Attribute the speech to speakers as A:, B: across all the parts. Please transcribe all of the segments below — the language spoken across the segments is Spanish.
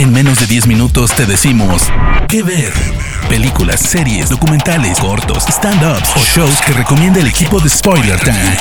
A: En menos de 10 minutos te decimos qué ver. Películas, series, documentales, cortos, stand-ups o shows que recomienda el equipo de Spoiler Time.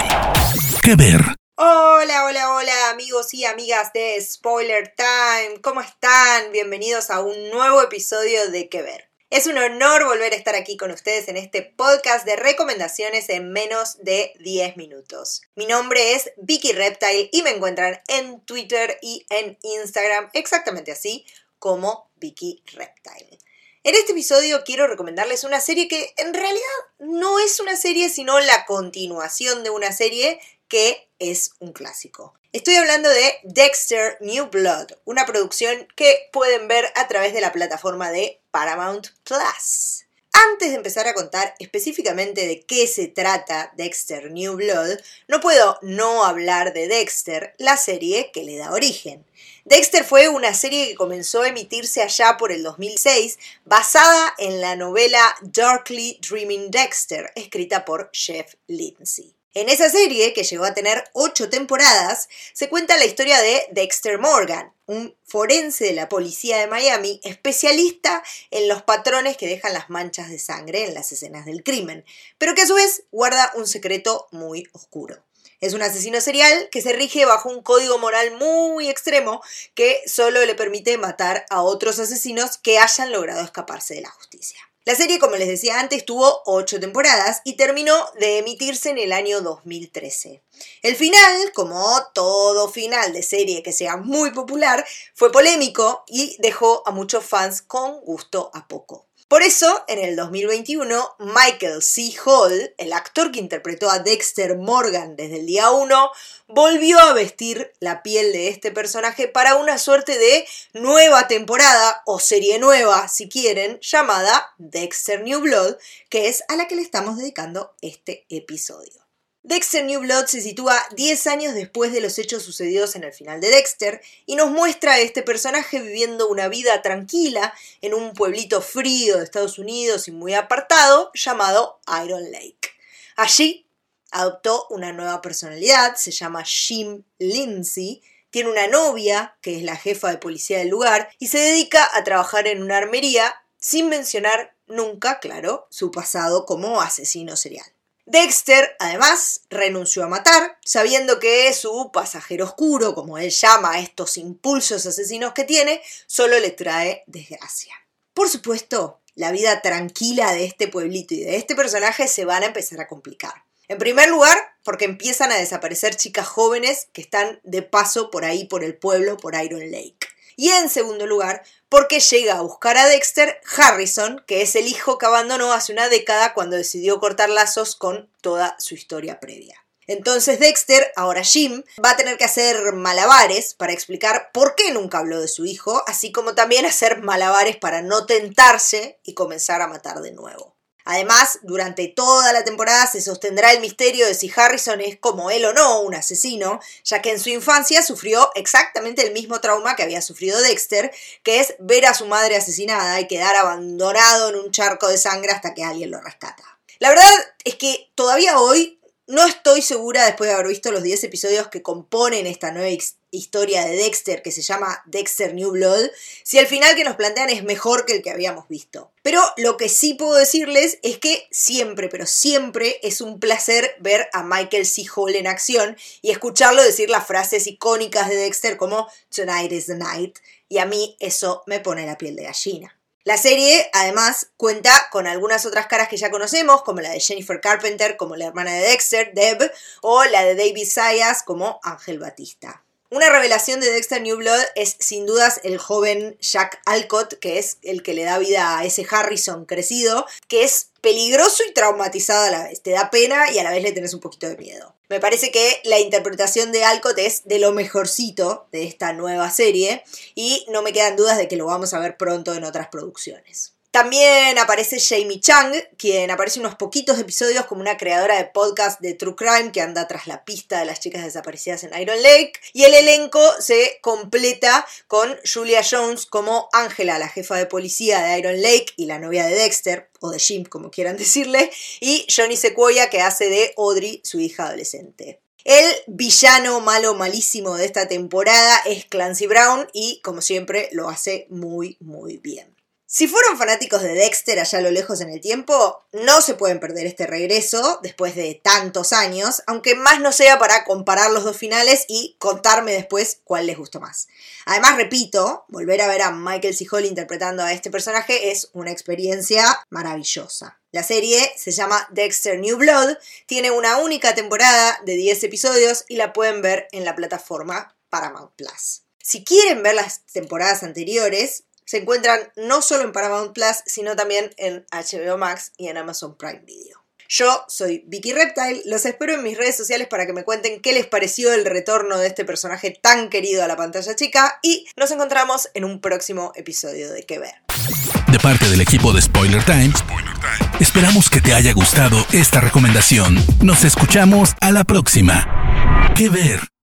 A: ¿Qué ver?
B: Hola, hola, hola amigos y amigas de Spoiler Time. ¿Cómo están? Bienvenidos a un nuevo episodio de ¿Qué ver? Es un honor volver a estar aquí con ustedes en este podcast de recomendaciones en menos de 10 minutos. Mi nombre es Vicky Reptile y me encuentran en Twitter y en Instagram exactamente así como Vicky Reptile. En este episodio quiero recomendarles una serie que en realidad no es una serie sino la continuación de una serie que es un clásico. Estoy hablando de Dexter New Blood, una producción que pueden ver a través de la plataforma de Paramount Plus. Antes de empezar a contar específicamente de qué se trata Dexter New Blood, no puedo no hablar de Dexter, la serie que le da origen. Dexter fue una serie que comenzó a emitirse allá por el 2006, basada en la novela Darkly Dreaming Dexter, escrita por Jeff Lindsay. En esa serie, que llegó a tener ocho temporadas, se cuenta la historia de Dexter Morgan, un forense de la policía de Miami, especialista en los patrones que dejan las manchas de sangre en las escenas del crimen, pero que a su vez guarda un secreto muy oscuro. Es un asesino serial que se rige bajo un código moral muy extremo que solo le permite matar a otros asesinos que hayan logrado escaparse de la justicia. La serie, como les decía antes, tuvo ocho temporadas y terminó de emitirse en el año 2013. El final, como todo final de serie que sea muy popular, fue polémico y dejó a muchos fans con gusto a poco. Por eso, en el 2021, Michael C. Hall, el actor que interpretó a Dexter Morgan desde el día 1, volvió a vestir la piel de este personaje para una suerte de nueva temporada o serie nueva, si quieren, llamada Dexter New Blood, que es a la que le estamos dedicando este episodio. Dexter New Blood se sitúa 10 años después de los hechos sucedidos en el final de Dexter y nos muestra a este personaje viviendo una vida tranquila en un pueblito frío de Estados Unidos y muy apartado llamado Iron Lake. Allí adoptó una nueva personalidad, se llama Jim Lindsay, tiene una novia que es la jefa de policía del lugar y se dedica a trabajar en una armería sin mencionar nunca, claro, su pasado como asesino serial. Dexter, además, renunció a matar, sabiendo que su pasajero oscuro, como él llama a estos impulsos asesinos que tiene, solo le trae desgracia. Por supuesto, la vida tranquila de este pueblito y de este personaje se van a empezar a complicar. En primer lugar, porque empiezan a desaparecer chicas jóvenes que están de paso por ahí, por el pueblo, por Iron Lake. Y en segundo lugar, porque llega a buscar a Dexter Harrison, que es el hijo que abandonó hace una década cuando decidió cortar lazos con toda su historia previa. Entonces Dexter, ahora Jim, va a tener que hacer malabares para explicar por qué nunca habló de su hijo, así como también hacer malabares para no tentarse y comenzar a matar de nuevo. Además, durante toda la temporada se sostendrá el misterio de si Harrison es como él o no un asesino, ya que en su infancia sufrió exactamente el mismo trauma que había sufrido Dexter, que es ver a su madre asesinada y quedar abandonado en un charco de sangre hasta que alguien lo rescata. La verdad es que todavía hoy no estoy segura, después de haber visto los 10 episodios que componen esta nueva historia de Dexter, que se llama Dexter New Blood, si el final que nos plantean es mejor que el que habíamos visto. Pero lo que sí puedo decirles es que siempre, pero siempre es un placer ver a Michael C. Hall en acción y escucharlo decir las frases icónicas de Dexter como Tonight is the night, y a mí eso me pone la piel de gallina. La serie, además, cuenta con algunas otras caras que ya conocemos, como la de Jennifer Carpenter, como la hermana de Dexter, Deb, o la de David Sayas, como Ángel Batista. Una revelación de Dexter New Blood es sin dudas el joven Jack Alcott, que es el que le da vida a ese Harrison crecido, que es peligroso y traumatizado a la vez. Te da pena y a la vez le tenés un poquito de miedo. Me parece que la interpretación de Alcott es de lo mejorcito de esta nueva serie y no me quedan dudas de que lo vamos a ver pronto en otras producciones. También aparece Jamie Chang, quien aparece en unos poquitos episodios como una creadora de podcast de True Crime que anda tras la pista de las chicas desaparecidas en Iron Lake. Y el elenco se completa con Julia Jones como Angela, la jefa de policía de Iron Lake y la novia de Dexter, o de Jim, como quieran decirle, y Johnny Sequoia, que hace de Audrey, su hija adolescente. El villano malo malísimo de esta temporada es Clancy Brown y como siempre lo hace muy muy bien. Si fueron fanáticos de Dexter allá a lo lejos en el tiempo, no se pueden perder este regreso después de tantos años, aunque más no sea para comparar los dos finales y contarme después cuál les gustó más. Además, repito, volver a ver a Michael C. Hall interpretando a este personaje es una experiencia maravillosa. La serie se llama Dexter New Blood, tiene una única temporada de 10 episodios y la pueden ver en la plataforma Paramount Plus. Si quieren ver las temporadas anteriores, se encuentran no solo en Paramount Plus, sino también en HBO Max y en Amazon Prime Video. Yo soy Vicky Reptile, los espero en mis redes sociales para que me cuenten qué les pareció el retorno de este personaje tan querido a la pantalla chica y nos encontramos en un próximo episodio de Que Ver.
A: De parte del equipo de Spoiler Time, esperamos que te haya gustado esta recomendación. Nos escuchamos a la próxima. Que Ver.